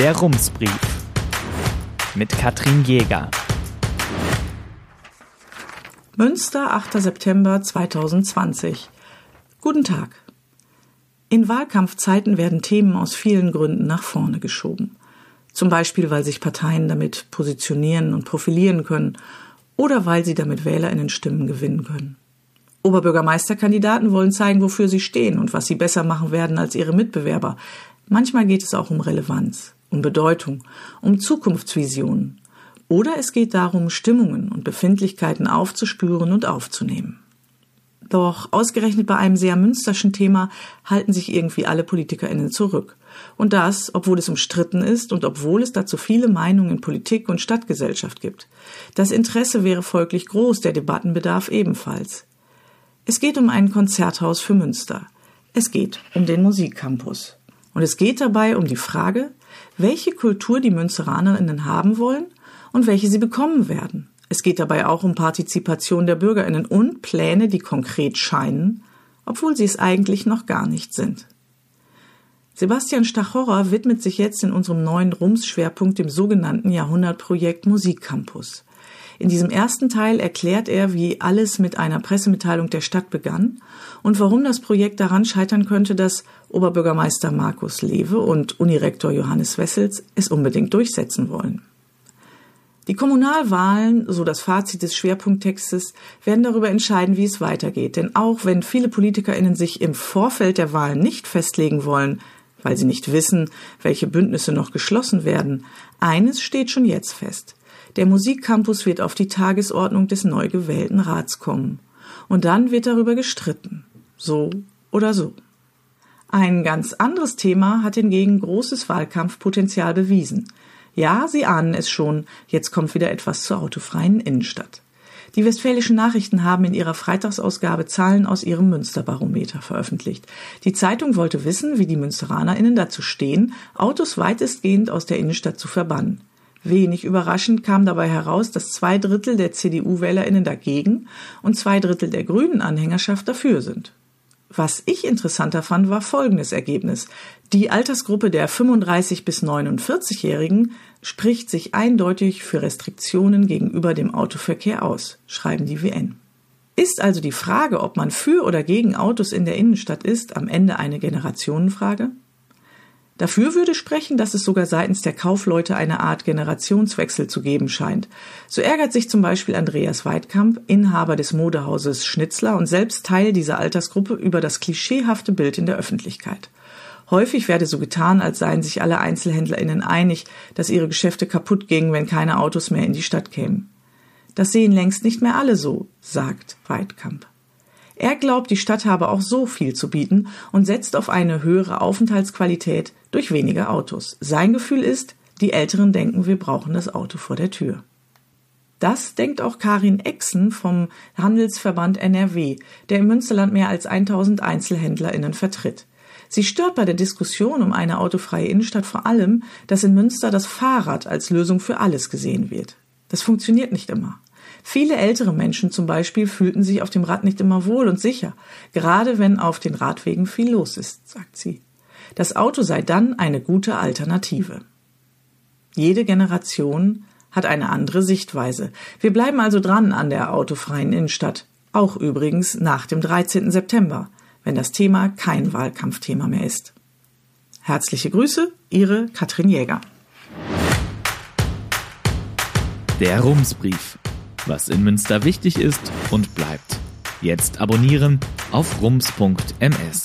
Der Rumsbrief mit Katrin Jäger. Münster, 8. September 2020. Guten Tag. In Wahlkampfzeiten werden Themen aus vielen Gründen nach vorne geschoben. Zum Beispiel, weil sich Parteien damit positionieren und profilieren können oder weil sie damit Wählerinnen Stimmen gewinnen können. Oberbürgermeisterkandidaten wollen zeigen, wofür sie stehen und was sie besser machen werden als ihre Mitbewerber. Manchmal geht es auch um Relevanz, um Bedeutung, um Zukunftsvisionen. Oder es geht darum, Stimmungen und Befindlichkeiten aufzuspüren und aufzunehmen. Doch ausgerechnet bei einem sehr münsterschen Thema halten sich irgendwie alle PolitikerInnen zurück. Und das, obwohl es umstritten ist und obwohl es dazu viele Meinungen in Politik und Stadtgesellschaft gibt. Das Interesse wäre folglich groß, der Debattenbedarf ebenfalls. Es geht um ein Konzerthaus für Münster. Es geht um den Musikcampus. Und es geht dabei um die Frage, welche Kultur die Münsteranerinnen haben wollen und welche sie bekommen werden. Es geht dabei auch um Partizipation der Bürgerinnen und Pläne, die konkret scheinen, obwohl sie es eigentlich noch gar nicht sind. Sebastian Stachorra widmet sich jetzt in unserem neuen Rums-Schwerpunkt dem sogenannten Jahrhundertprojekt Musikcampus. In diesem ersten Teil erklärt er, wie alles mit einer Pressemitteilung der Stadt begann und warum das Projekt daran scheitern könnte, dass Oberbürgermeister Markus Lewe und Unirektor Johannes Wessels es unbedingt durchsetzen wollen. Die Kommunalwahlen, so das Fazit des Schwerpunkttextes, werden darüber entscheiden, wie es weitergeht. Denn auch wenn viele PolitikerInnen sich im Vorfeld der Wahlen nicht festlegen wollen, weil sie nicht wissen, welche Bündnisse noch geschlossen werden, eines steht schon jetzt fest. Der Musikcampus wird auf die Tagesordnung des neu gewählten Rats kommen. Und dann wird darüber gestritten. So oder so. Ein ganz anderes Thema hat hingegen großes Wahlkampfpotenzial bewiesen. Ja, Sie ahnen es schon, jetzt kommt wieder etwas zur autofreien Innenstadt. Die Westfälischen Nachrichten haben in ihrer Freitagsausgabe Zahlen aus ihrem Münsterbarometer veröffentlicht. Die Zeitung wollte wissen, wie die MünsteranerInnen dazu stehen, Autos weitestgehend aus der Innenstadt zu verbannen. Wenig überraschend kam dabei heraus, dass zwei Drittel der CDU-WählerInnen dagegen und zwei Drittel der grünen Anhängerschaft dafür sind. Was ich interessanter fand, war folgendes Ergebnis. Die Altersgruppe der 35 bis 49-Jährigen spricht sich eindeutig für Restriktionen gegenüber dem Autoverkehr aus, schreiben die WN. Ist also die Frage, ob man für oder gegen Autos in der Innenstadt ist, am Ende eine Generationenfrage? Dafür würde sprechen, dass es sogar seitens der Kaufleute eine Art Generationswechsel zu geben scheint. So ärgert sich zum Beispiel Andreas Weidkamp, Inhaber des Modehauses Schnitzler und selbst Teil dieser Altersgruppe, über das klischeehafte Bild in der Öffentlichkeit. Häufig werde so getan, als seien sich alle EinzelhändlerInnen einig, dass ihre Geschäfte kaputt gingen, wenn keine Autos mehr in die Stadt kämen. Das sehen längst nicht mehr alle so, sagt Weidkamp. Er glaubt, die Stadt habe auch so viel zu bieten und setzt auf eine höhere Aufenthaltsqualität durch weniger Autos. Sein Gefühl ist, die Älteren denken, wir brauchen das Auto vor der Tür. Das denkt auch Karin Exen vom Handelsverband NRW, der im Münsterland mehr als 1000 EinzelhändlerInnen vertritt. Sie stört bei der Diskussion um eine autofreie Innenstadt vor allem, dass in Münster das Fahrrad als Lösung für alles gesehen wird. Das funktioniert nicht immer. Viele ältere Menschen zum Beispiel fühlten sich auf dem Rad nicht immer wohl und sicher, gerade wenn auf den Radwegen viel los ist, sagt sie. Das Auto sei dann eine gute Alternative. Jede Generation hat eine andere Sichtweise. Wir bleiben also dran an der autofreien Innenstadt, auch übrigens nach dem 13. September, wenn das Thema kein Wahlkampfthema mehr ist. Herzliche Grüße, Ihre Katrin Jäger. Der Rumsbrief was in Münster wichtig ist und bleibt. Jetzt abonnieren auf rums.ms.